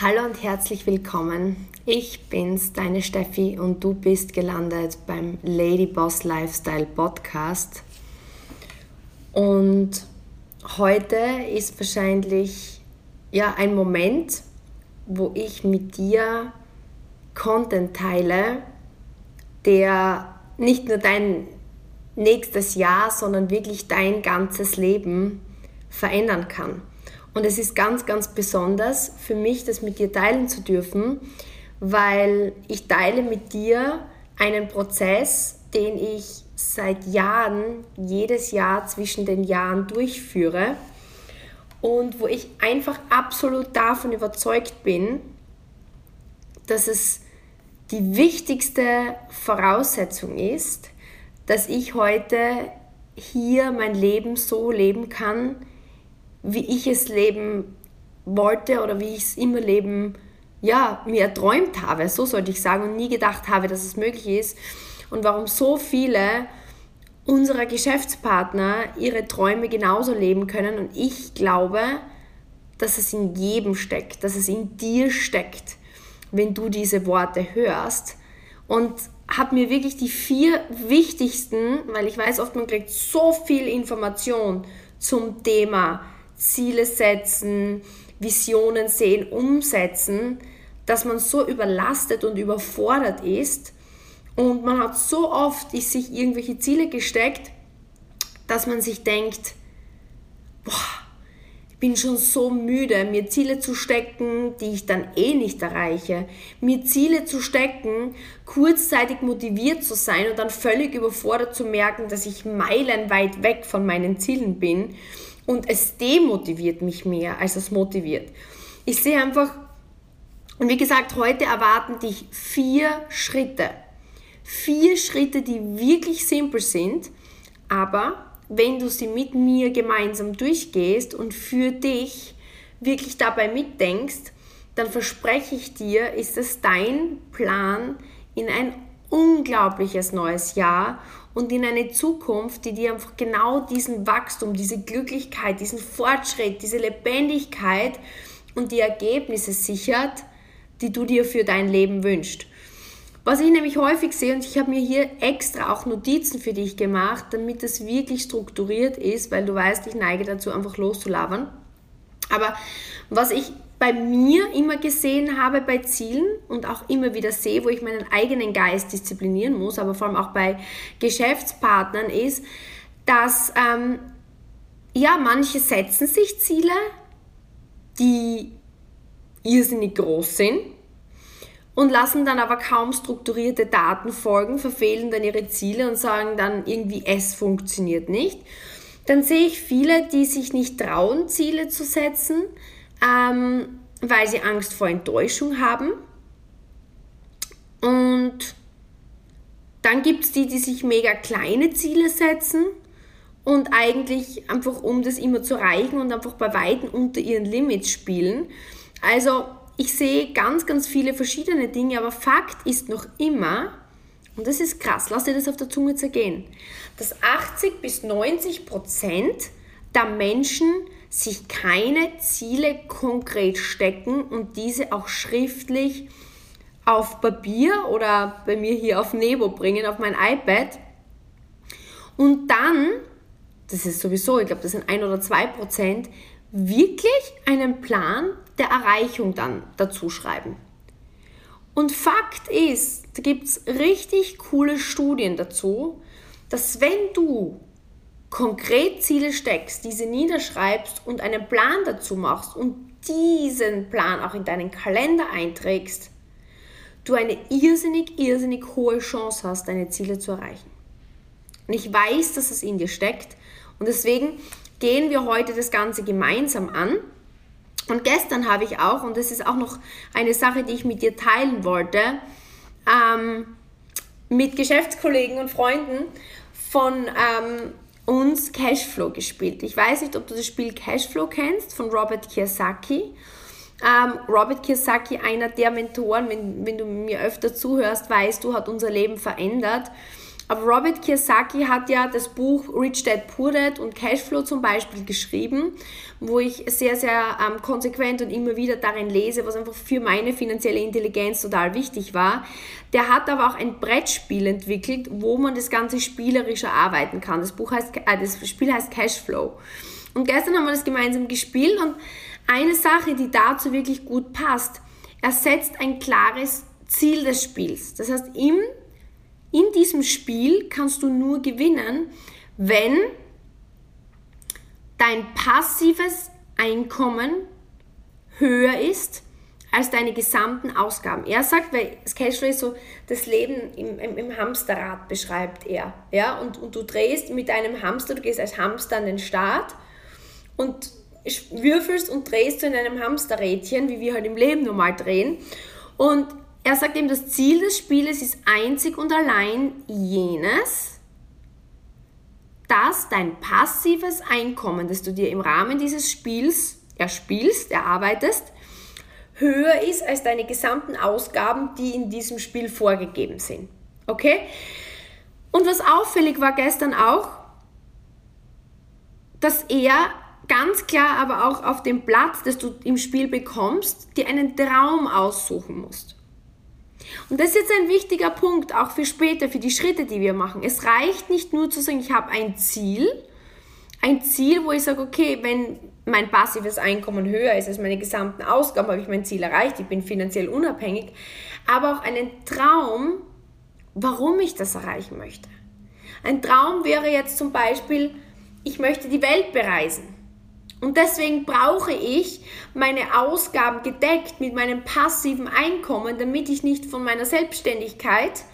Hallo und herzlich willkommen. Ich bin's, deine Steffi, und du bist gelandet beim Lady Boss Lifestyle Podcast. Und heute ist wahrscheinlich ja ein Moment, wo ich mit dir Content teile, der nicht nur dein nächstes Jahr, sondern wirklich dein ganzes Leben verändern kann. Und es ist ganz, ganz besonders für mich, das mit dir teilen zu dürfen, weil ich teile mit dir einen Prozess, den ich seit Jahren, jedes Jahr zwischen den Jahren durchführe und wo ich einfach absolut davon überzeugt bin, dass es die wichtigste Voraussetzung ist, dass ich heute hier mein Leben so leben kann, wie ich es leben wollte oder wie ich es immer leben, ja, mir erträumt habe, so sollte ich sagen, und nie gedacht habe, dass es möglich ist. Und warum so viele unserer Geschäftspartner ihre Träume genauso leben können. Und ich glaube, dass es in jedem steckt, dass es in dir steckt, wenn du diese Worte hörst. Und habe mir wirklich die vier wichtigsten, weil ich weiß oft, man kriegt so viel Information zum Thema Ziele setzen, Visionen sehen, umsetzen, dass man so überlastet und überfordert ist und man hat so oft sich irgendwelche Ziele gesteckt, dass man sich denkt, boah, ich bin schon so müde, mir Ziele zu stecken, die ich dann eh nicht erreiche. Mir Ziele zu stecken, kurzzeitig motiviert zu sein und dann völlig überfordert zu merken, dass ich meilenweit weg von meinen Zielen bin und es demotiviert mich mehr, als es motiviert. Ich sehe einfach, und wie gesagt, heute erwarten dich vier Schritte. Vier Schritte, die wirklich simpel sind, aber wenn du sie mit mir gemeinsam durchgehst und für dich wirklich dabei mitdenkst, dann verspreche ich dir, ist es dein Plan in ein unglaubliches neues Jahr und in eine Zukunft, die dir einfach genau diesen Wachstum, diese Glücklichkeit, diesen Fortschritt, diese Lebendigkeit und die Ergebnisse sichert, die du dir für dein Leben wünschst. Was ich nämlich häufig sehe, und ich habe mir hier extra auch Notizen für dich gemacht, damit es wirklich strukturiert ist, weil du weißt, ich neige dazu, einfach loszulabern. Aber was ich bei mir immer gesehen habe bei Zielen und auch immer wieder sehe, wo ich meinen eigenen Geist disziplinieren muss, aber vor allem auch bei Geschäftspartnern ist, dass ähm, ja, manche setzen sich Ziele, die irrsinnig groß sind und lassen dann aber kaum strukturierte Daten folgen, verfehlen dann ihre Ziele und sagen dann irgendwie, es funktioniert nicht. Dann sehe ich viele, die sich nicht trauen, Ziele zu setzen, ähm, weil sie Angst vor Enttäuschung haben. Und dann gibt es die, die sich mega kleine Ziele setzen und eigentlich einfach, um das immer zu erreichen und einfach bei Weitem unter ihren Limits spielen. Also ich sehe ganz, ganz viele verschiedene Dinge, aber Fakt ist noch immer, und das ist krass, lass dir das auf der Zunge zergehen, dass 80 bis 90 Prozent der Menschen sich keine Ziele konkret stecken und diese auch schriftlich auf Papier oder bei mir hier auf Nebo bringen, auf mein iPad. Und dann, das ist sowieso, ich glaube, das sind ein oder zwei Prozent, wirklich einen Plan der Erreichung dann dazu schreiben. Und Fakt ist, da gibt es richtig coole Studien dazu, dass wenn du konkret Ziele steckst, diese niederschreibst und einen Plan dazu machst und diesen Plan auch in deinen Kalender einträgst, du eine irrsinnig, irrsinnig hohe Chance hast, deine Ziele zu erreichen. Und ich weiß, dass es in dir steckt und deswegen gehen wir heute das Ganze gemeinsam an. Und gestern habe ich auch, und das ist auch noch eine Sache, die ich mit dir teilen wollte, ähm, mit Geschäftskollegen und Freunden von ähm, uns Cashflow gespielt. Ich weiß nicht, ob du das Spiel Cashflow kennst von Robert Kiyosaki. Ähm, Robert Kiyosaki, einer der Mentoren, wenn, wenn du mir öfter zuhörst, weißt du, hat unser Leben verändert. Aber Robert Kiyosaki hat ja das Buch Rich Dad Poor Dad und Cashflow zum Beispiel geschrieben, wo ich sehr, sehr ähm, konsequent und immer wieder darin lese, was einfach für meine finanzielle Intelligenz total wichtig war. Der hat aber auch ein Brettspiel entwickelt, wo man das Ganze spielerischer arbeiten kann. Das, Buch heißt, äh, das Spiel heißt Cashflow. Und gestern haben wir das gemeinsam gespielt und eine Sache, die dazu wirklich gut passt, er setzt ein klares Ziel des Spiels. Das heißt, im in diesem Spiel kannst du nur gewinnen, wenn dein passives Einkommen höher ist als deine gesamten Ausgaben. Er sagt, weil das Cashflow ist so das Leben im, im, im, Hamsterrad beschreibt er. Ja? Und, und du drehst mit einem Hamster, du gehst als Hamster an den Start und würfelst und drehst in einem Hamsterrädchen, wie wir halt im Leben normal drehen. Und er sagt eben, das Ziel des Spieles ist einzig und allein jenes, dass dein passives Einkommen, das du dir im Rahmen dieses Spiels erspielst, erarbeitest, höher ist als deine gesamten Ausgaben, die in diesem Spiel vorgegeben sind. Okay? Und was auffällig war gestern auch, dass er ganz klar aber auch auf dem Platz, das du im Spiel bekommst, dir einen Traum aussuchen musst. Und das ist jetzt ein wichtiger Punkt, auch für später, für die Schritte, die wir machen. Es reicht nicht nur zu sagen, ich habe ein Ziel, ein Ziel, wo ich sage, okay, wenn mein passives Einkommen höher ist als meine gesamten Ausgaben, habe ich mein Ziel erreicht, ich bin finanziell unabhängig, aber auch einen Traum, warum ich das erreichen möchte. Ein Traum wäre jetzt zum Beispiel, ich möchte die Welt bereisen. Und deswegen brauche ich meine Ausgaben gedeckt mit meinem passiven Einkommen, damit ich nicht von meiner Selbstständigkeit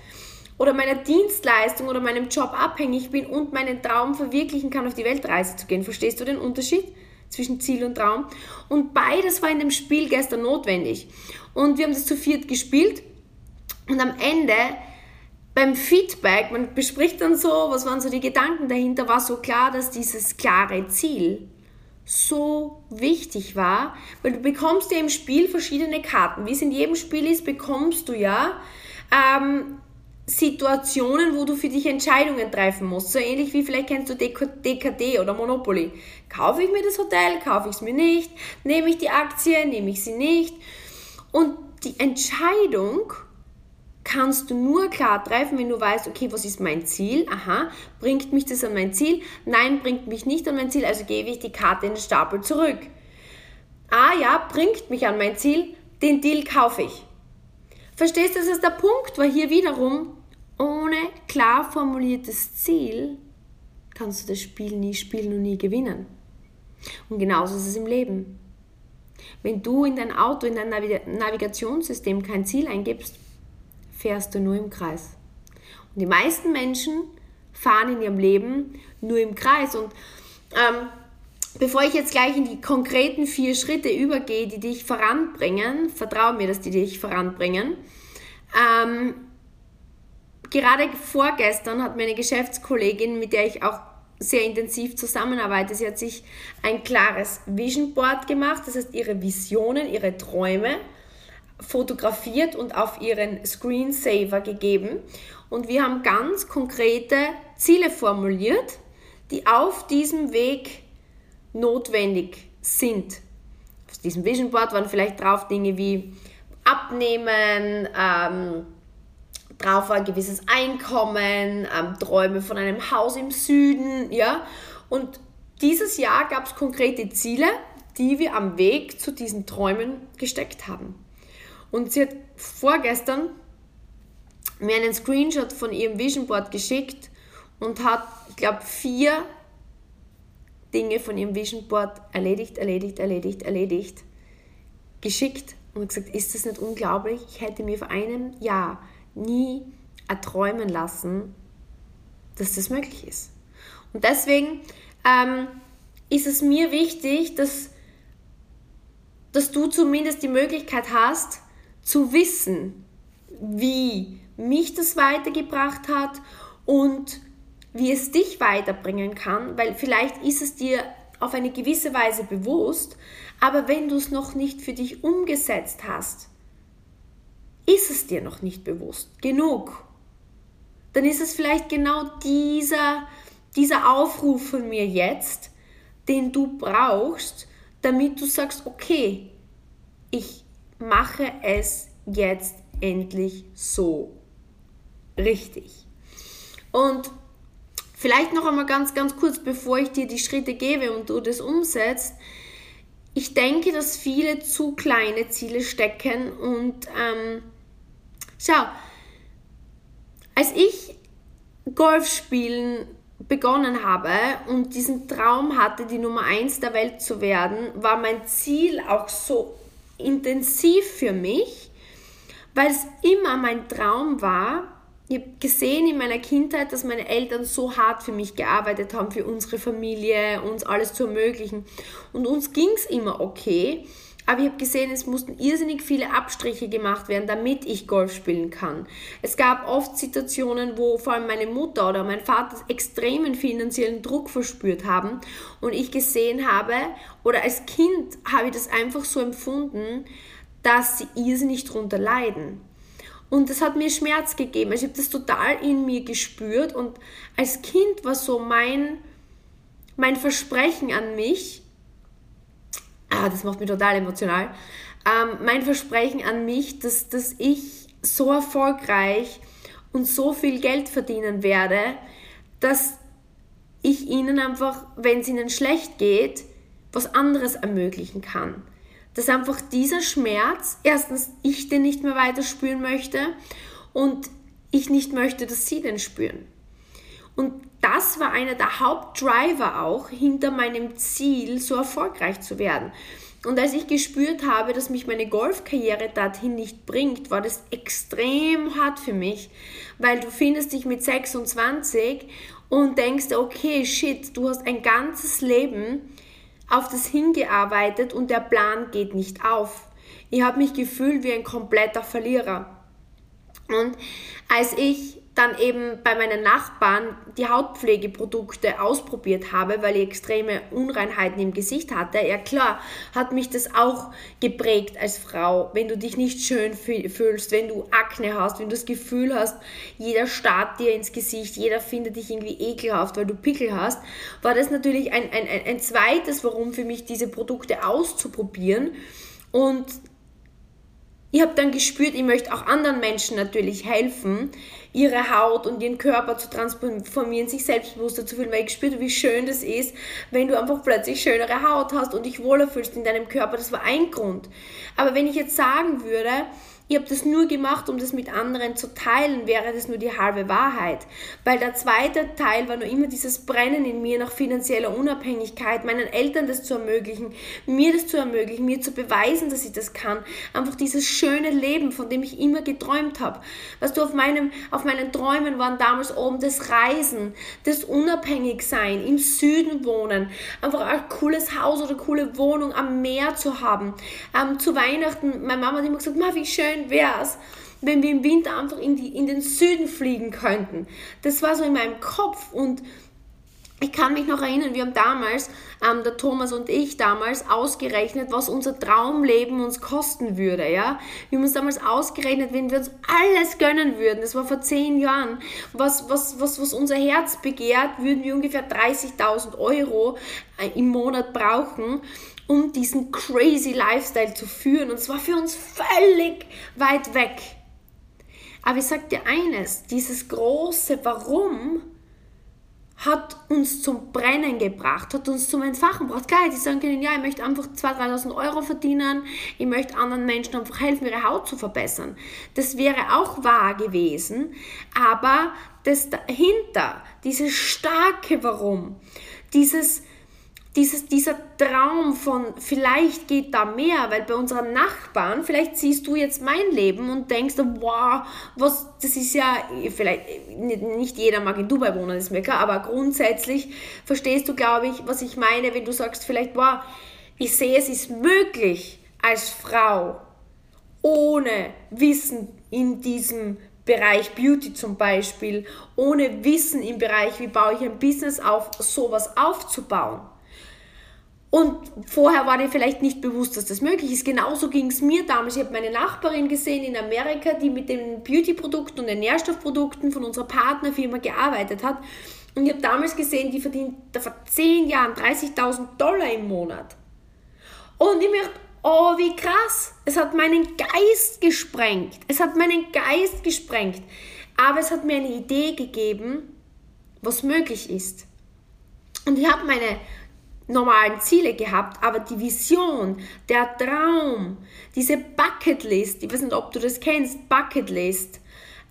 oder meiner Dienstleistung oder meinem Job abhängig bin und meinen Traum verwirklichen kann, auf die Weltreise zu gehen. Verstehst du den Unterschied zwischen Ziel und Traum? Und beides war in dem Spiel gestern notwendig. Und wir haben das zu viert gespielt und am Ende beim Feedback, man bespricht dann so, was waren so die Gedanken dahinter, war so klar, dass dieses klare Ziel so wichtig war, weil du bekommst ja im Spiel verschiedene Karten. Wie es in jedem Spiel ist, bekommst du ja ähm, Situationen, wo du für dich Entscheidungen treffen musst. So ähnlich wie vielleicht kennst du DKD oder Monopoly. Kaufe ich mir das Hotel, kaufe ich es mir nicht, nehme ich die Aktie, nehme ich sie nicht. Und die Entscheidung kannst du nur klar treffen, wenn du weißt, okay, was ist mein Ziel? Aha, bringt mich das an mein Ziel? Nein, bringt mich nicht an mein Ziel, also gebe ich die Karte in den Stapel zurück. Ah ja, bringt mich an mein Ziel, den Deal kaufe ich. Verstehst du, das ist der Punkt, weil hier wiederum ohne klar formuliertes Ziel kannst du das Spiel nie spielen und nie gewinnen. Und genauso ist es im Leben. Wenn du in dein Auto, in dein Navigationssystem kein Ziel eingibst, fährst du nur im Kreis. Und die meisten Menschen fahren in ihrem Leben nur im Kreis. Und ähm, bevor ich jetzt gleich in die konkreten vier Schritte übergehe, die dich voranbringen, vertraue mir, dass die dich voranbringen. Ähm, gerade vorgestern hat meine Geschäftskollegin, mit der ich auch sehr intensiv zusammenarbeite, sie hat sich ein klares Vision Board gemacht, das heißt ihre Visionen, ihre Träume fotografiert und auf ihren Screensaver gegeben. Und wir haben ganz konkrete Ziele formuliert, die auf diesem Weg notwendig sind. Auf diesem Vision Board waren vielleicht drauf Dinge wie Abnehmen, ähm, drauf war ein gewisses Einkommen, ähm, Träume von einem Haus im Süden, ja. Und dieses Jahr gab es konkrete Ziele, die wir am Weg zu diesen Träumen gesteckt haben. Und sie hat vorgestern mir einen Screenshot von ihrem Vision Board geschickt und hat, ich glaube, vier Dinge von ihrem Vision Board erledigt, erledigt, erledigt, erledigt, geschickt und gesagt, ist das nicht unglaublich? Ich hätte mir vor einem Jahr nie erträumen lassen, dass das möglich ist. Und deswegen ähm, ist es mir wichtig, dass, dass du zumindest die Möglichkeit hast, zu wissen, wie mich das weitergebracht hat und wie es dich weiterbringen kann, weil vielleicht ist es dir auf eine gewisse Weise bewusst, aber wenn du es noch nicht für dich umgesetzt hast, ist es dir noch nicht bewusst genug. dann ist es vielleicht genau dieser, dieser Aufruf von mir jetzt, den du brauchst, damit du sagst, okay, ich mache es jetzt endlich so richtig. Und vielleicht noch einmal ganz, ganz kurz, bevor ich dir die Schritte gebe und du das umsetzt. Ich denke, dass viele zu kleine Ziele stecken und ähm, schau, als ich Golf spielen begonnen habe und diesen Traum hatte, die Nummer 1 der Welt zu werden, war mein Ziel auch so intensiv für mich, weil es immer mein Traum war. Ich habe gesehen in meiner Kindheit, dass meine Eltern so hart für mich gearbeitet haben, für unsere Familie, uns alles zu ermöglichen. Und uns ging es immer okay. Aber ich habe gesehen, es mussten irrsinnig viele Abstriche gemacht werden, damit ich Golf spielen kann. Es gab oft Situationen, wo vor allem meine Mutter oder mein Vater extremen finanziellen Druck verspürt haben und ich gesehen habe, oder als Kind habe ich das einfach so empfunden, dass sie irrsinnig drunter leiden. Und das hat mir Schmerz gegeben. Also ich habe das total in mir gespürt und als Kind war so mein, mein Versprechen an mich, ah, das macht mich total emotional, ähm, mein Versprechen an mich, dass, dass ich so erfolgreich und so viel Geld verdienen werde, dass ich ihnen einfach, wenn es ihnen schlecht geht, was anderes ermöglichen kann. Dass einfach dieser Schmerz, erstens ich den nicht mehr weiter spüren möchte und ich nicht möchte, dass sie den spüren. Und das war einer der Hauptdriver auch hinter meinem Ziel, so erfolgreich zu werden. Und als ich gespürt habe, dass mich meine Golfkarriere dorthin nicht bringt, war das extrem hart für mich, weil du findest dich mit 26 und denkst, okay, shit, du hast ein ganzes Leben auf das hingearbeitet und der Plan geht nicht auf. Ich habe mich gefühlt wie ein kompletter Verlierer. Und als ich dann eben bei meinen Nachbarn die Hautpflegeprodukte ausprobiert habe, weil ich extreme Unreinheiten im Gesicht hatte. Ja klar, hat mich das auch geprägt als Frau, wenn du dich nicht schön fühlst, wenn du Akne hast, wenn du das Gefühl hast, jeder starrt dir ins Gesicht, jeder findet dich irgendwie ekelhaft, weil du Pickel hast, war das natürlich ein, ein, ein zweites Warum für mich, diese Produkte auszuprobieren. Und ich habe dann gespürt, ich möchte auch anderen Menschen natürlich helfen, ihre Haut und ihren Körper zu transformieren, sich selbstbewusster zu fühlen, weil ich gespürt wie schön das ist, wenn du einfach plötzlich schönere Haut hast und dich wohler fühlst in deinem Körper. Das war ein Grund. Aber wenn ich jetzt sagen würde, ich habe das nur gemacht, um das mit anderen zu teilen, wäre das nur die halbe Wahrheit. Weil der zweite Teil war nur immer dieses Brennen in mir nach finanzieller Unabhängigkeit, meinen Eltern das zu ermöglichen, mir das zu ermöglichen, mir zu beweisen, dass ich das kann. Einfach dieses schöne Leben, von dem ich immer geträumt habe. Was du auf, meinem, auf meinen Träumen waren damals oben das Reisen, das Unabhängigsein, im Süden wohnen, einfach ein cooles Haus oder coole Wohnung am Meer zu haben. Ähm, zu Weihnachten, meine Mama hat immer gesagt, wie schön schön wäre es, wenn wir im Winter einfach in, die, in den Süden fliegen könnten. Das war so in meinem Kopf und ich kann mich noch erinnern, wir haben damals, ähm, der Thomas und ich damals, ausgerechnet, was unser Traumleben uns kosten würde. Ja? Wir haben uns damals ausgerechnet, wenn wir uns alles gönnen würden, das war vor zehn Jahren, was, was, was, was unser Herz begehrt, würden wir ungefähr 30.000 Euro äh, im Monat brauchen um diesen crazy Lifestyle zu führen. Und zwar für uns völlig weit weg. Aber ich sage dir eines, dieses große Warum hat uns zum Brennen gebracht, hat uns zum Entfachen gebracht. Geil, die sagen können, ja, ich möchte einfach 2.000, 3.000 Euro verdienen, ich möchte anderen Menschen einfach helfen, ihre Haut zu verbessern. Das wäre auch wahr gewesen, aber das dahinter, dieses starke Warum, dieses dieses, dieser Traum von vielleicht geht da mehr, weil bei unseren Nachbarn, vielleicht siehst du jetzt mein Leben und denkst, wow, was, das ist ja, vielleicht, nicht jeder mag in Dubai wohnen, ist mir klar, aber grundsätzlich verstehst du, glaube ich, was ich meine, wenn du sagst, vielleicht, wow, ich sehe, es ist möglich als Frau, ohne Wissen in diesem Bereich Beauty zum Beispiel, ohne Wissen im Bereich, wie baue ich ein Business auf, sowas aufzubauen Und vorher war dir vielleicht nicht bewusst, dass das möglich ist. Genauso ging es mir damals. Ich habe meine Nachbarin gesehen in Amerika, die mit den Beauty-Produkten und den Nährstoffprodukten von unserer Partnerfirma gearbeitet hat. Und ich habe damals gesehen, die verdient vor 10 Jahren 30.000 Dollar im Monat. Und ich mir oh, wie krass. Es hat meinen Geist gesprengt. Es hat meinen Geist gesprengt. Aber es hat mir eine Idee gegeben, was möglich ist. Und ich habe meine normalen Ziele gehabt, aber die Vision, der Traum, diese Bucketlist, ich weiß nicht, ob du das kennst, Bucketlist.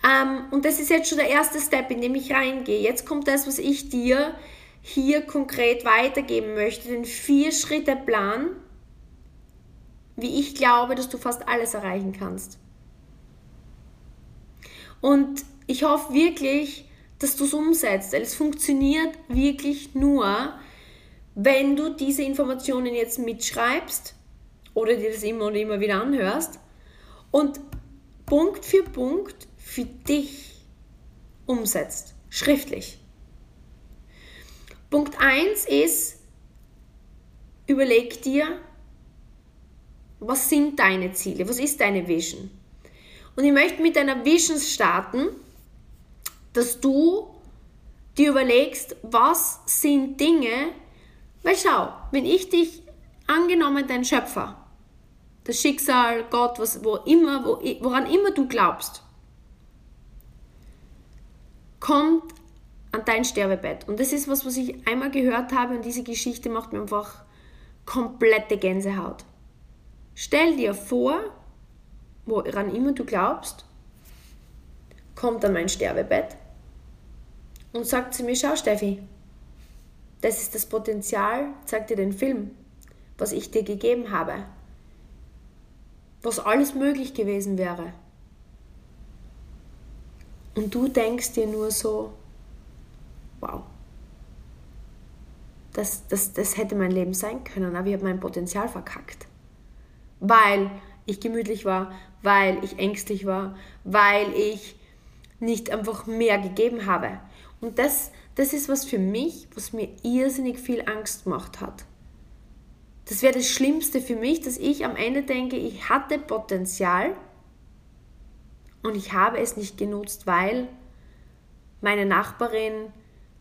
Ähm, und das ist jetzt schon der erste Step, in dem ich reingehe. Jetzt kommt das, was ich dir hier konkret weitergeben möchte, den Vier-Schritte-Plan, wie ich glaube, dass du fast alles erreichen kannst. Und ich hoffe wirklich, dass du es umsetzt, weil es funktioniert wirklich nur, wenn du diese Informationen jetzt mitschreibst oder dir das immer und immer wieder anhörst und Punkt für Punkt für dich umsetzt, schriftlich. Punkt 1 ist, überleg dir, was sind deine Ziele, was ist deine Vision. Und ich möchte mit deiner Vision starten, dass du dir überlegst, was sind Dinge, weil schau, wenn ich dich, angenommen dein Schöpfer, das Schicksal, Gott, was, wo immer, wo, woran immer du glaubst, kommt an dein Sterbebett. Und das ist was, was ich einmal gehört habe und diese Geschichte macht mir einfach komplette Gänsehaut. Stell dir vor, woran immer du glaubst, kommt an mein Sterbebett und sagt zu mir, schau Steffi, das ist das Potenzial, zeigt dir den Film, was ich dir gegeben habe. Was alles möglich gewesen wäre. Und du denkst dir nur so, wow, das, das, das hätte mein Leben sein können, aber ich habe mein Potenzial verkackt. Weil ich gemütlich war, weil ich ängstlich war, weil ich nicht einfach mehr gegeben habe. Und das, das ist was für mich, was mir irrsinnig viel Angst gemacht hat. Das wäre das Schlimmste für mich, dass ich am Ende denke, ich hatte Potenzial und ich habe es nicht genutzt, weil meine Nachbarin,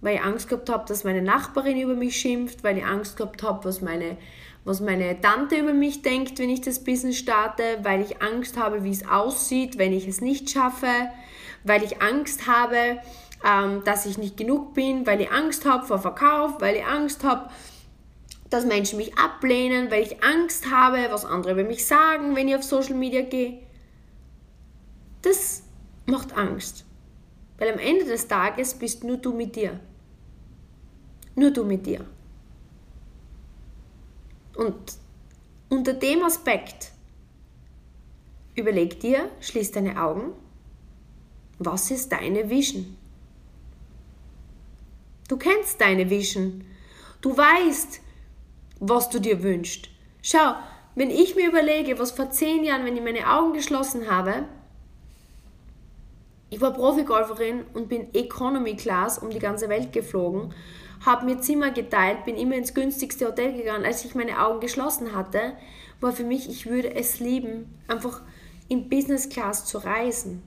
weil ich Angst gehabt habe, dass meine Nachbarin über mich schimpft, weil ich Angst gehabt habe, was meine, was meine Tante über mich denkt, wenn ich das Business starte, weil ich Angst habe, wie es aussieht, wenn ich es nicht schaffe, weil ich Angst habe, ähm, dass ich nicht genug bin, weil ich Angst habe vor Verkauf, weil ich Angst habe, dass Menschen mich ablehnen, weil ich Angst habe, was andere über mich sagen, wenn ich auf Social Media gehe. Das macht Angst. Weil am Ende des Tages bist nur du mit dir. Nur du mit dir. Und unter dem Aspekt überleg dir, schließ deine Augen, was ist deine Vision? Du kennst deine Vision. Du weißt, was du dir wünschst. Schau, wenn ich mir überlege, was vor zehn Jahren, wenn ich meine Augen geschlossen habe, ich war Profigolferin und bin Economy Class um die ganze Welt geflogen, habe mir Zimmer geteilt, bin immer ins günstigste Hotel gegangen. Als ich meine Augen geschlossen hatte, war für mich, ich würde es lieben, einfach in Business Class zu reisen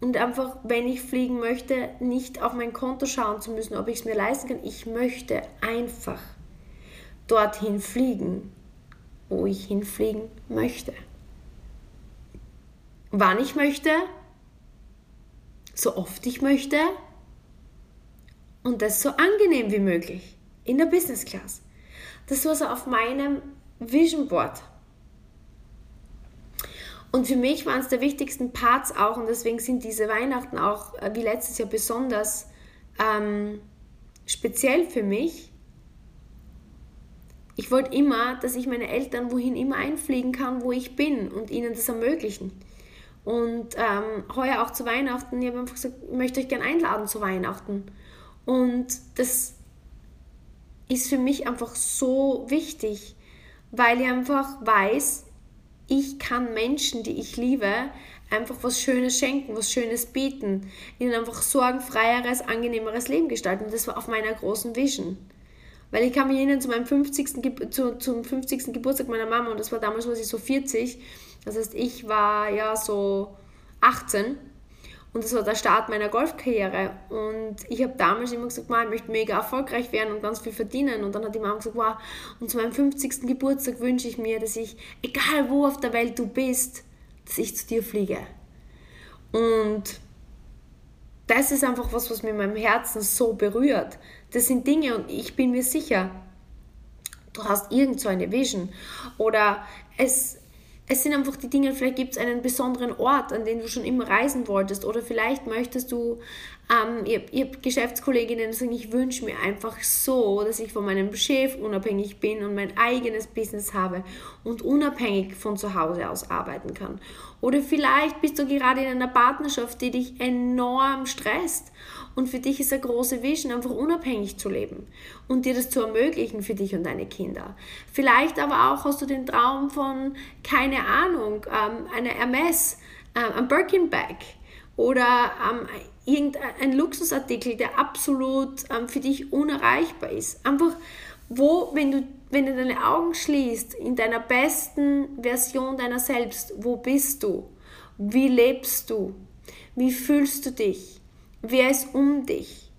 und einfach, wenn ich fliegen möchte, nicht auf mein Konto schauen zu müssen, ob ich es mir leisten kann. Ich möchte einfach dorthin fliegen, wo ich hinfliegen möchte. Wann ich möchte, so oft ich möchte und das so angenehm wie möglich in der Business Class. Das war so auf meinem Vision Board. Und für mich waren es der wichtigsten Parts auch und deswegen sind diese Weihnachten auch äh, wie letztes Jahr besonders ähm, speziell für mich. Ich wollte immer, dass ich meine Eltern wohin immer einfliegen kann, wo ich bin und ihnen das ermöglichen. Und ähm, heuer auch zu Weihnachten, ich habe einfach gesagt, ich möchte euch gerne einladen zu Weihnachten. Und das ist für mich einfach so wichtig, weil ich einfach weiß, ich kann Menschen, die ich liebe, einfach was Schönes schenken, was Schönes bieten, ihnen einfach sorgenfreieres, angenehmeres Leben gestalten. Und das war auf meiner großen Vision. Weil ich kann mich erinnern zu meinem 50. zu, zum 50. Geburtstag meiner Mama und das war damals, was ich so 40. Das heißt, ich war ja so 18 und das war der Start meiner Golfkarriere. Und ich habe damals immer gesagt, ich möchte mega erfolgreich werden und ganz viel verdienen. Und dann hat die Mama gesagt, wow, und zu meinem 50. Geburtstag wünsche ich mir, dass ich, egal wo auf der Welt du bist, dass ich zu dir fliege. Und das ist einfach was, was mir in meinem Herzen so berührt. Das sind Dinge und ich bin mir sicher, du hast irgend so eine Vision. Oder es, es sind einfach die Dinge, vielleicht gibt es einen besonderen Ort, an den du schon immer reisen wolltest. Oder vielleicht möchtest du, ähm, ihr, ihr Geschäftskolleginnen sagen, ich wünsche mir einfach so, dass ich von meinem Chef unabhängig bin und mein eigenes Business habe und unabhängig von zu Hause aus arbeiten kann. Oder vielleicht bist du gerade in einer Partnerschaft, die dich enorm stresst und für dich ist eine große Vision, einfach unabhängig zu leben und dir das zu ermöglichen für dich und deine Kinder. Vielleicht aber auch hast du den Traum von, keine Ahnung, ähm, einer Hermes, ähm, ein Birkin Bag oder ähm, irgendein Luxusartikel, der absolut ähm, für dich unerreichbar ist. Einfach, wo, wenn du, wenn du deine Augen schließt, in deiner besten Version deiner selbst, wo bist du? Wie lebst du? Wie fühlst du dich? Wer ist um dich?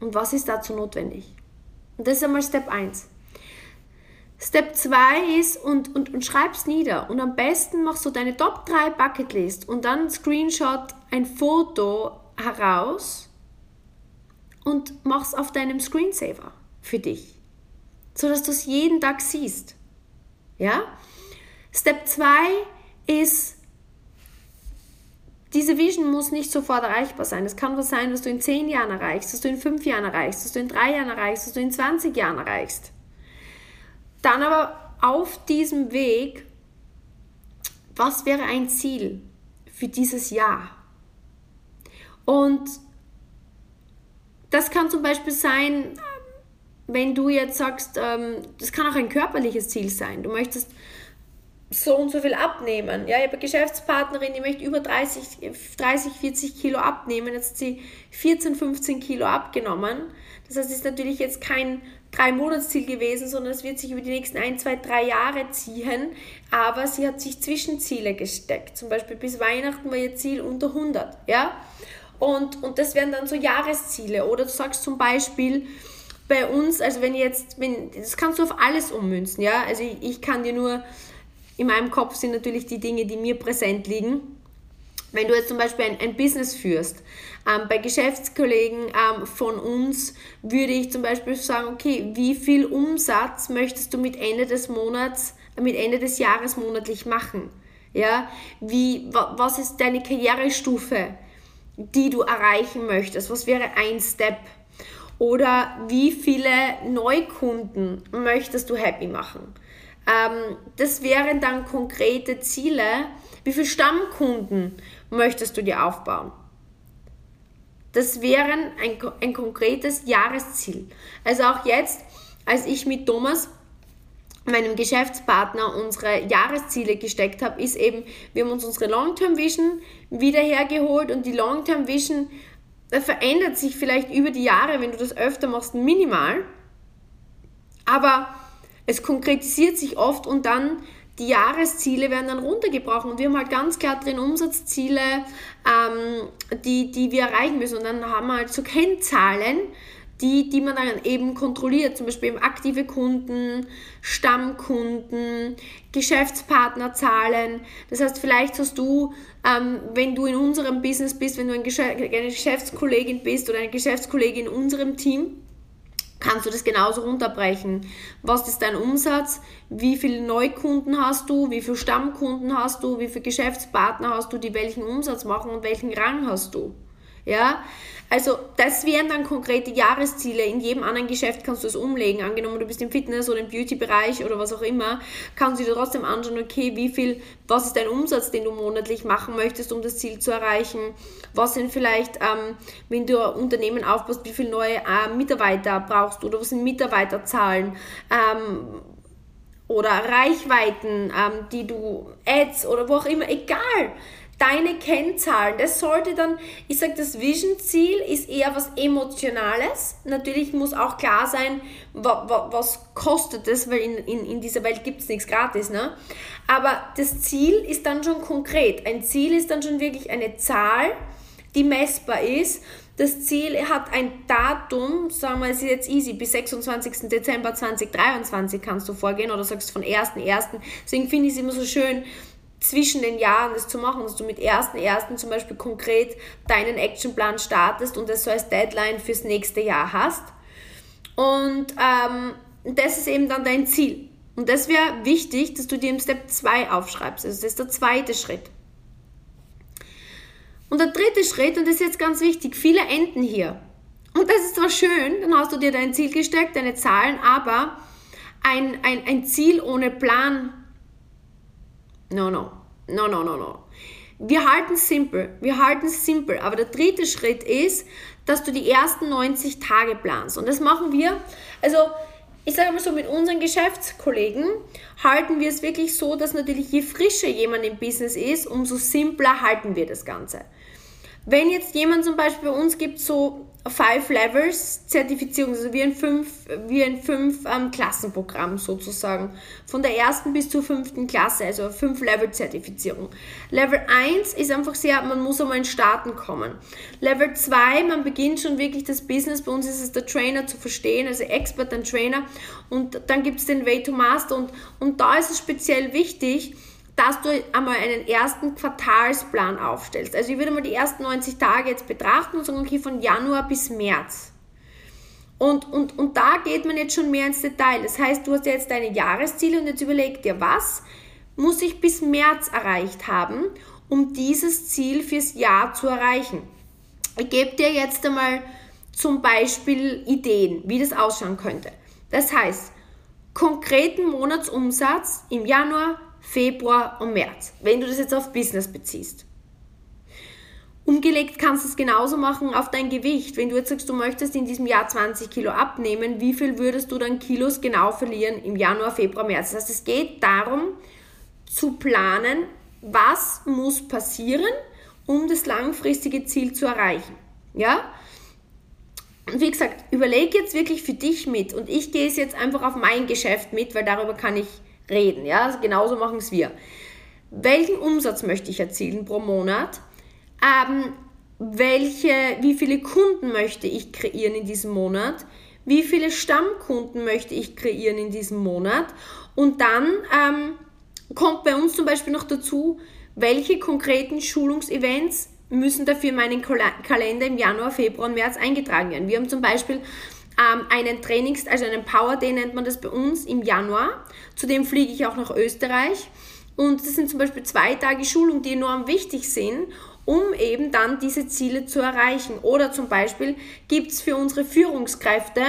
Und was ist dazu notwendig? Und das ist einmal Step 1. Step 2 ist und, und, und schreib's nieder. Und am besten machst du deine Top 3 Bucketlist und dann Screenshot ein Foto heraus und mach's auf deinem Screensaver für dich. Sodass du es jeden Tag siehst. Ja? Step 2 ist diese Vision muss nicht sofort erreichbar sein. Es kann was sein, was du in 10 Jahren erreichst, was du in 5 Jahren erreichst, was du in 3 Jahren erreichst, was du in 20 Jahren erreichst. Dann aber auf diesem Weg, was wäre ein Ziel für dieses Jahr? Und das kann zum Beispiel sein, wenn du jetzt sagst, ähm, das kann auch ein körperliches Ziel sein. Du möchtest so und so viel abnehmen. Ja, ich habe eine Geschäftspartnerin, die möchte über 30, 30, 40 Kilo abnehmen. Jetzt hat sie 14, 15 Kilo abgenommen. Das heißt, es ist natürlich jetzt kein Drei-Monats-Ziel gewesen, sondern es wird sich über die nächsten ein, zwei, drei Jahre ziehen. Aber sie hat sich Zwischenziele gesteckt. Zum Beispiel bis Weihnachten war ihr Ziel unter 100. Ja? Und, und das wären dann so Jahresziele. Oder du sagst zum Beispiel, bei uns, also wenn jetzt, wenn, das kannst du auf alles ummünzen, ja. Also ich, ich kann dir nur in meinem Kopf sind natürlich die Dinge, die mir präsent liegen. Wenn du jetzt zum Beispiel ein, ein Business führst, ähm, bei Geschäftskollegen ähm, von uns würde ich zum Beispiel sagen, okay, wie viel Umsatz möchtest du mit Ende des Monats, mit Ende des Jahres monatlich machen? Ja, wie, was ist deine Karrierestufe, die du erreichen möchtest? Was wäre ein Step? Oder wie viele Neukunden möchtest du happy machen? Ähm, das wären dann konkrete Ziele. Wie viele Stammkunden möchtest du dir aufbauen? Das wären ein, ein konkretes Jahresziel. Also auch jetzt, als ich mit Thomas meinem Geschäftspartner unsere Jahresziele gesteckt habe, ist eben, wir haben uns unsere Long-Term Vision wieder hergeholt und die Long-Term Vision verändert sich vielleicht über die Jahre, wenn du das öfter machst, minimal. Aber es konkretisiert sich oft und dann die Jahresziele werden dann runtergebrochen und wir haben halt ganz klar drin Umsatzziele, ähm, die, die wir erreichen müssen. Und dann haben wir halt so Kennzahlen, die, die man dann eben kontrolliert, zum Beispiel aktive Kunden, Stammkunden, Geschäftspartnerzahlen. Das heißt, vielleicht hast du, ähm, wenn du in unserem Business bist, wenn du eine Geschäftskollegin bist oder eine Geschäftskollegin in unserem Team, kannst du das genauso runterbrechen. Was ist dein Umsatz? Wie viele Neukunden hast du? Wie viele Stammkunden hast du? Wie viele Geschäftspartner hast du, die welchen Umsatz machen und welchen Rang hast du? Ja, also das wären dann konkrete Jahresziele. In jedem anderen Geschäft kannst du es umlegen. Angenommen, du bist im Fitness- oder im Beauty-Bereich oder was auch immer, kannst du dir trotzdem anschauen, okay, wie viel, was ist dein Umsatz, den du monatlich machen möchtest, um das Ziel zu erreichen? Was sind vielleicht, ähm, wenn du Unternehmen aufbaust, wie viele neue äh, Mitarbeiter brauchst oder was sind Mitarbeiterzahlen? Ähm, oder Reichweiten, ähm, die du Ads oder wo auch immer, egal deine Kennzahlen. Das sollte dann, ich sage, das Vision-Ziel ist eher was Emotionales. Natürlich muss auch klar sein, wa, wa, was kostet es, weil in, in, in dieser Welt gibt es nichts gratis. Ne? Aber das Ziel ist dann schon konkret. Ein Ziel ist dann schon wirklich eine Zahl, die messbar ist. Das Ziel hat ein Datum, sagen wir, es ist jetzt easy, bis 26. Dezember 2023 kannst du vorgehen oder sagst von 1.1. Deswegen finde ich es immer so schön, zwischen den Jahren das zu machen, dass du mit 1.1. zum Beispiel konkret deinen Actionplan startest und das so als Deadline fürs nächste Jahr hast. Und ähm, das ist eben dann dein Ziel. Und das wäre wichtig, dass du dir im Step 2 aufschreibst. Also das ist der zweite Schritt. Und der dritte Schritt, und das ist jetzt ganz wichtig, viele enden hier. Und das ist zwar schön, dann hast du dir dein Ziel gesteckt, deine Zahlen, aber ein, ein, ein Ziel ohne Plan No, no. No, no, no, no. Wir halten es simpel. Wir halten es simpel. Aber der dritte Schritt ist, dass du die ersten 90 Tage planst. Und das machen wir, also ich sage mal so, mit unseren Geschäftskollegen halten wir es wirklich so, dass natürlich je frischer jemand im Business ist, umso simpler halten wir das Ganze. Wenn jetzt jemand zum Beispiel bei uns gibt so Five Levels Zertifizierung, also wie ein fünf, wie ein fünf ähm, Klassenprogramm sozusagen. Von der ersten bis zur fünften Klasse, also fünf Level Zertifizierung. Level 1 ist einfach sehr, man muss einmal in Starten kommen. Level 2, man beginnt schon wirklich das Business, bei uns ist es der Trainer zu verstehen, also Expert und Trainer. Und dann gibt es den Way to Master und, und da ist es speziell wichtig, dass du einmal einen ersten Quartalsplan aufstellst. Also ich würde mal die ersten 90 Tage jetzt betrachten und sagen, okay, von Januar bis März. Und, und, und da geht man jetzt schon mehr ins Detail. Das heißt, du hast ja jetzt deine Jahresziele und jetzt überleg dir, was muss ich bis März erreicht haben, um dieses Ziel fürs Jahr zu erreichen. Ich gebe dir jetzt einmal zum Beispiel Ideen, wie das ausschauen könnte. Das heißt, konkreten Monatsumsatz im Januar, Februar und März, wenn du das jetzt auf Business beziehst. Umgelegt kannst du es genauso machen auf dein Gewicht. Wenn du jetzt sagst, du möchtest in diesem Jahr 20 Kilo abnehmen, wie viel würdest du dann Kilos genau verlieren im Januar, Februar, März? Das heißt, es geht darum zu planen, was muss passieren, um das langfristige Ziel zu erreichen. Ja? Und wie gesagt, überleg jetzt wirklich für dich mit und ich gehe es jetzt einfach auf mein Geschäft mit, weil darüber kann ich reden. Ja, also genauso machen es wir. Welchen Umsatz möchte ich erzielen pro Monat? Ähm, welche, wie viele Kunden möchte ich kreieren in diesem Monat? Wie viele Stammkunden möchte ich kreieren in diesem Monat? Und dann ähm, kommt bei uns zum Beispiel noch dazu, welche konkreten Schulungsevents müssen dafür in meinen Kalender im Januar, Februar und März eingetragen werden. Wir haben zum Beispiel ähm, einen Trainings, also einen Power Day nennt man das bei uns im Januar. Zudem fliege ich auch nach Österreich. Und das sind zum Beispiel zwei Tage Schulung, die enorm wichtig sind, um eben dann diese Ziele zu erreichen. Oder zum Beispiel gibt es für unsere Führungskräfte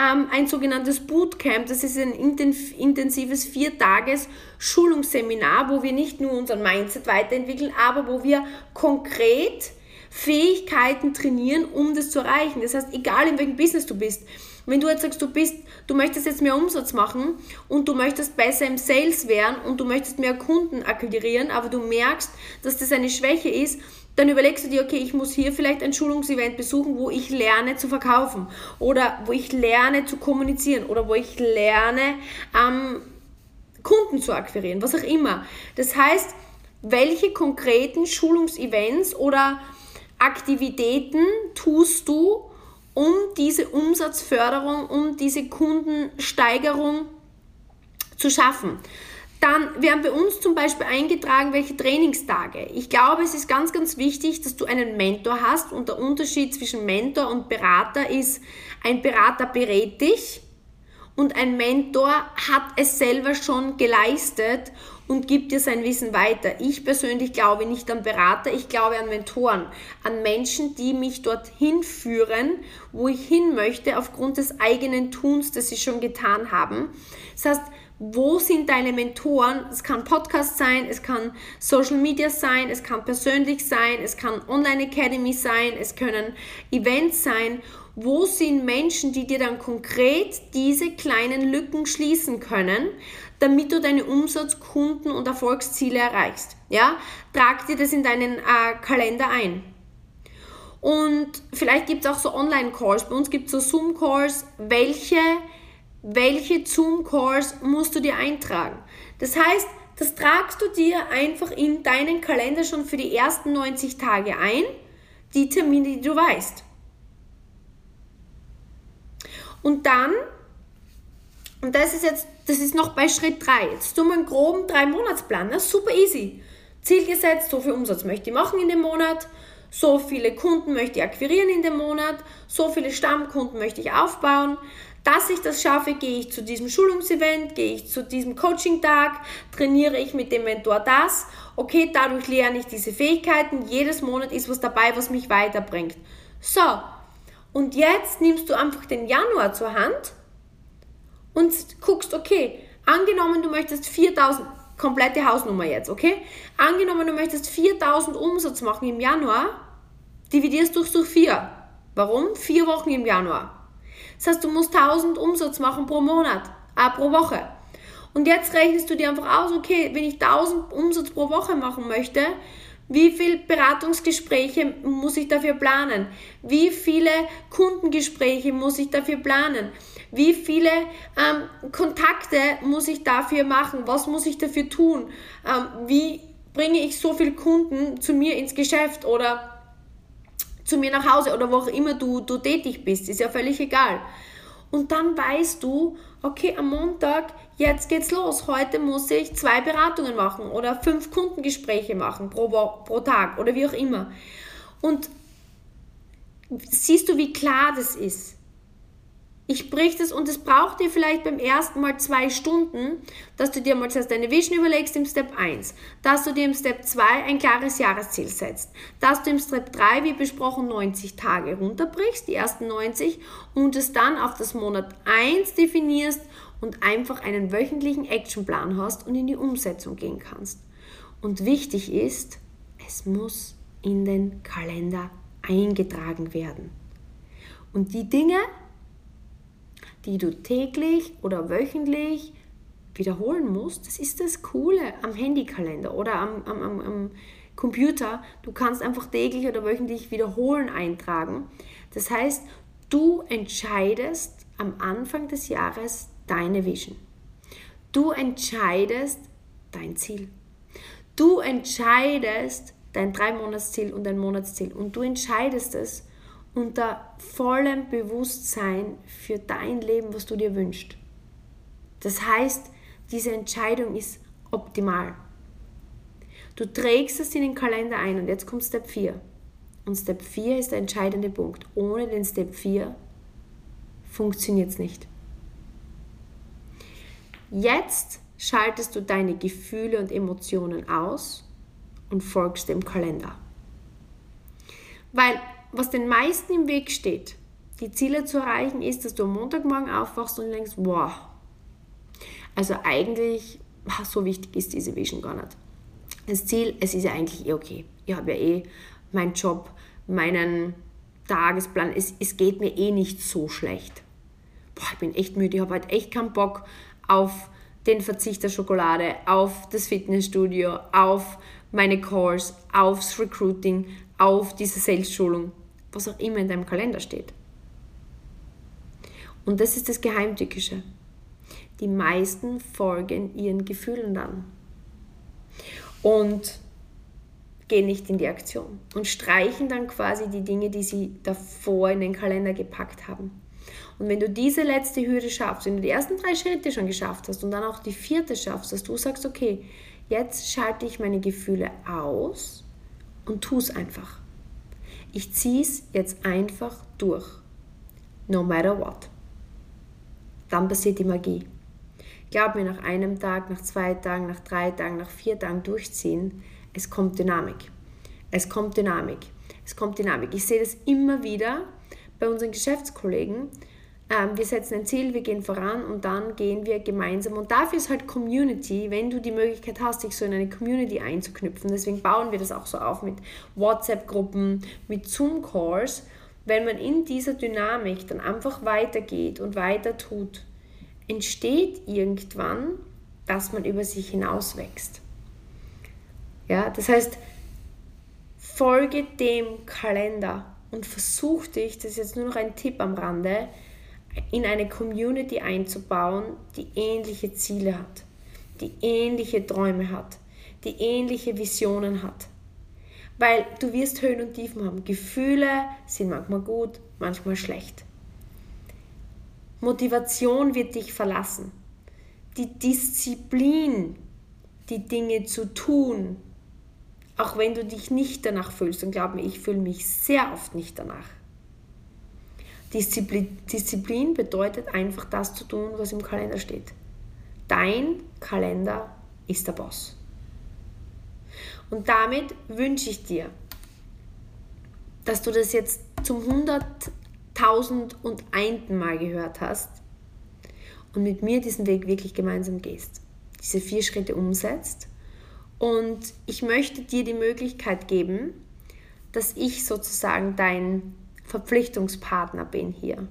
ähm, ein sogenanntes Bootcamp. Das ist ein intensives viertages Schulungsseminar, wo wir nicht nur unseren Mindset weiterentwickeln, aber wo wir konkret Fähigkeiten trainieren, um das zu erreichen. Das heißt, egal in welchem Business du bist, wenn du jetzt sagst, du bist, du möchtest jetzt mehr Umsatz machen und du möchtest besser im Sales werden und du möchtest mehr Kunden akquirieren, aber du merkst, dass das eine Schwäche ist, dann überlegst du dir, okay, ich muss hier vielleicht ein Schulungsevent besuchen, wo ich lerne zu verkaufen oder wo ich lerne zu kommunizieren oder wo ich lerne, ähm, Kunden zu akquirieren, was auch immer. Das heißt, welche konkreten Schulungsevents oder Aktivitäten tust du, um diese Umsatzförderung, um diese Kundensteigerung zu schaffen. Dann werden bei uns zum Beispiel eingetragen, welche Trainingstage. Ich glaube, es ist ganz, ganz wichtig, dass du einen Mentor hast und der Unterschied zwischen Mentor und Berater ist, ein Berater berät dich und ein Mentor hat es selber schon geleistet und gibt dir sein Wissen weiter. Ich persönlich glaube nicht an Berater, ich glaube an Mentoren, an Menschen, die mich dorthin führen, wo ich hin möchte, aufgrund des eigenen Tuns, das sie schon getan haben. Das heißt, wo sind deine Mentoren? Es kann Podcast sein, es kann Social Media sein, es kann persönlich sein, es kann Online Academy sein, es können Events sein. Wo sind Menschen, die dir dann konkret diese kleinen Lücken schließen können, damit du deine Umsatz-, Kunden- und Erfolgsziele erreichst. Ja? Trag dir das in deinen äh, Kalender ein. Und vielleicht gibt es auch so Online-Calls. Bei uns gibt es so Zoom-Calls. Welche, welche Zoom-Calls musst du dir eintragen? Das heißt, das tragst du dir einfach in deinen Kalender schon für die ersten 90 Tage ein, die Termine, die du weißt. Und dann, und das ist jetzt, das ist noch bei Schritt 3, jetzt tun wir einen groben 3-Monats-Plan, ne? super easy. Ziel gesetzt, so viel Umsatz möchte ich machen in dem Monat, so viele Kunden möchte ich akquirieren in dem Monat, so viele Stammkunden möchte ich aufbauen. Dass ich das schaffe, gehe ich zu diesem Schulungsevent, gehe ich zu diesem Coaching-Tag, trainiere ich mit dem Mentor das. Okay, dadurch lerne ich diese Fähigkeiten. Jedes Monat ist was dabei, was mich weiterbringt. So, und jetzt nimmst du einfach den Januar zur Hand und guckst, okay, angenommen, du möchtest 4000, komplette Hausnummer jetzt, okay? Angenommen, du möchtest 4000 Umsatz machen im Januar, dividierst du durch 4. Warum? Vier Wochen im Januar. Das heißt, du musst 1000 Umsatz machen pro Monat, äh, pro Woche. Und jetzt rechnest du dir einfach aus, okay, wenn ich 1000 Umsatz pro Woche machen möchte, wie viele Beratungsgespräche muss ich dafür planen? Wie viele Kundengespräche muss ich dafür planen? Wie viele ähm, Kontakte muss ich dafür machen? Was muss ich dafür tun? Ähm, wie bringe ich so viele Kunden zu mir ins Geschäft oder zu mir nach Hause oder wo auch immer du, du tätig bist, ist ja völlig egal. Und dann weißt du, okay, am Montag, jetzt geht's los. Heute muss ich zwei Beratungen machen oder fünf Kundengespräche machen pro, pro Tag oder wie auch immer. Und siehst du, wie klar das ist? Ich brich das und es braucht dir vielleicht beim ersten Mal zwei Stunden, dass du dir mal zuerst deine Vision überlegst im Step 1, dass du dir im Step 2 ein klares Jahresziel setzt, dass du im Step 3, wie besprochen, 90 Tage runterbrichst, die ersten 90, und es dann auf das Monat 1 definierst und einfach einen wöchentlichen Actionplan hast und in die Umsetzung gehen kannst. Und wichtig ist, es muss in den Kalender eingetragen werden. Und die Dinge, die du täglich oder wöchentlich wiederholen musst, das ist das Coole am Handykalender oder am, am, am, am Computer. Du kannst einfach täglich oder wöchentlich wiederholen eintragen. Das heißt, du entscheidest am Anfang des Jahres deine Vision. Du entscheidest dein Ziel. Du entscheidest dein Drei-Monats-Ziel und dein Monatsziel und du entscheidest es unter vollem Bewusstsein für dein Leben, was du dir wünschst. Das heißt, diese Entscheidung ist optimal. Du trägst es in den Kalender ein und jetzt kommt Step 4. Und Step 4 ist der entscheidende Punkt. Ohne den Step 4 funktioniert es nicht. Jetzt schaltest du deine Gefühle und Emotionen aus und folgst dem Kalender. Weil was den meisten im Weg steht, die Ziele zu erreichen, ist, dass du am Montagmorgen aufwachst und denkst, wow, also eigentlich, so wichtig ist diese Vision gar nicht. Das Ziel, es ist ja eigentlich eh okay. Ich habe ja eh meinen Job, meinen Tagesplan, es, es geht mir eh nicht so schlecht. Boah, ich bin echt müde, ich habe halt echt keinen Bock auf den Verzicht der Schokolade, auf das Fitnessstudio, auf meine Calls, aufs Recruiting, auf diese Sales-Schulung was auch immer in deinem Kalender steht. Und das ist das Geheimtückische. Die meisten folgen ihren Gefühlen dann und gehen nicht in die Aktion und streichen dann quasi die Dinge, die sie davor in den Kalender gepackt haben. Und wenn du diese letzte Hürde schaffst, wenn du die ersten drei Schritte schon geschafft hast und dann auch die vierte schaffst, dass du sagst, okay, jetzt schalte ich meine Gefühle aus und tu es einfach. Ich ziehe es jetzt einfach durch. No matter what. Dann passiert die Magie. Glaub mir, nach einem Tag, nach zwei Tagen, nach drei Tagen, nach vier Tagen durchziehen, es kommt Dynamik. Es kommt Dynamik. Es kommt Dynamik. Ich sehe das immer wieder bei unseren Geschäftskollegen, wir setzen ein Ziel, wir gehen voran und dann gehen wir gemeinsam. Und dafür ist halt Community, wenn du die Möglichkeit hast, dich so in eine Community einzuknüpfen. Deswegen bauen wir das auch so auf mit WhatsApp-Gruppen, mit Zoom-Calls. Wenn man in dieser Dynamik dann einfach weitergeht und weiter tut, entsteht irgendwann dass man über sich hinaus wächst. Ja, das heißt, folge dem Kalender und versuch dich, das ist jetzt nur noch ein Tipp am Rande, in eine Community einzubauen, die ähnliche Ziele hat, die ähnliche Träume hat, die ähnliche Visionen hat. Weil du wirst Höhen und Tiefen haben. Gefühle sind manchmal gut, manchmal schlecht. Motivation wird dich verlassen. Die Disziplin, die Dinge zu tun, auch wenn du dich nicht danach fühlst. Und glaub mir, ich fühle mich sehr oft nicht danach. Disziplin, Disziplin bedeutet einfach das zu tun, was im Kalender steht. Dein Kalender ist der Boss. Und damit wünsche ich dir, dass du das jetzt zum hunderttausend und einten Mal gehört hast und mit mir diesen Weg wirklich gemeinsam gehst. Diese vier Schritte umsetzt. Und ich möchte dir die Möglichkeit geben, dass ich sozusagen dein Verpflichtungspartner bin hier.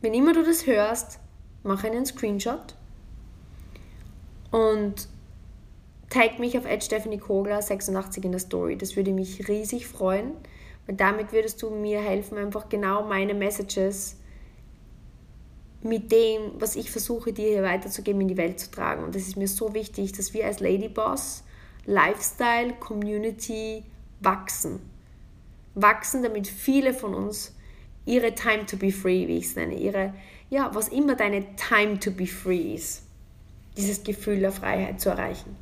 Wenn immer du das hörst, mach einen Screenshot und tag mich auf Stephanie Kogler 86 in der Story. Das würde mich riesig freuen, weil damit würdest du mir helfen, einfach genau meine Messages mit dem, was ich versuche, dir hier weiterzugeben, in die Welt zu tragen. Und das ist mir so wichtig, dass wir als Ladyboss Lifestyle Community wachsen. Wachsen, damit viele von uns ihre Time to be free, wie ich es nenne, ihre, ja, was immer deine Time to be free ist, dieses Gefühl der Freiheit zu erreichen.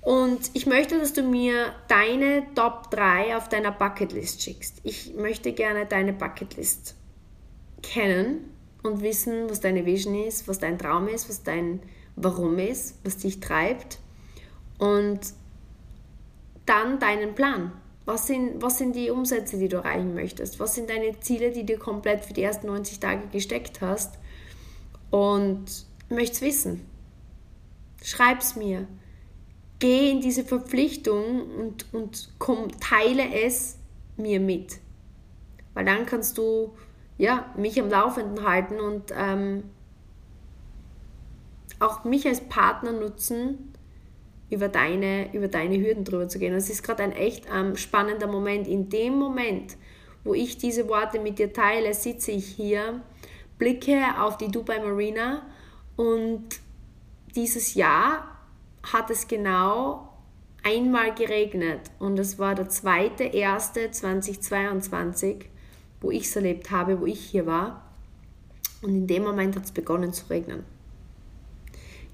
Und ich möchte, dass du mir deine Top 3 auf deiner Bucketlist schickst. Ich möchte gerne deine Bucketlist kennen und wissen, was deine Vision ist, was dein Traum ist, was dein Warum ist, was dich treibt. Und dann deinen Plan. Was sind, was sind die Umsätze, die du erreichen möchtest? Was sind deine Ziele, die du komplett für die ersten 90 Tage gesteckt hast? Und möchtest wissen? Schreib's mir geh in diese Verpflichtung und, und komm, teile es mir mit. Weil dann kannst du ja, mich am Laufenden halten und ähm, auch mich als Partner nutzen, über deine, über deine Hürden drüber zu gehen. Es ist gerade ein echt ähm, spannender Moment. In dem Moment, wo ich diese Worte mit dir teile, sitze ich hier, blicke auf die Dubai Marina und dieses Jahr hat es genau einmal geregnet und es war der zweite, erste 2022, wo ich es erlebt habe, wo ich hier war. Und in dem Moment hat es begonnen zu regnen.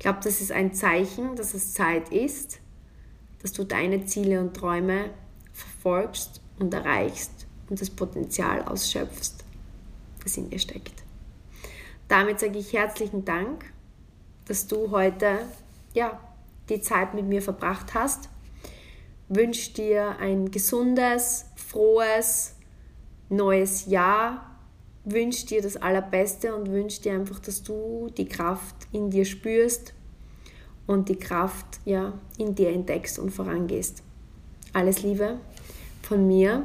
Ich glaube, das ist ein Zeichen, dass es Zeit ist, dass du deine Ziele und Träume verfolgst und erreichst und das Potenzial ausschöpfst, das in dir steckt. Damit sage ich herzlichen Dank, dass du heute ja, die Zeit mit mir verbracht hast. Wünsche dir ein gesundes, frohes, neues Jahr. Wünsche dir das Allerbeste und wünsche dir einfach, dass du die Kraft in dir spürst und die Kraft ja, in dir entdeckst und vorangehst. Alles Liebe von mir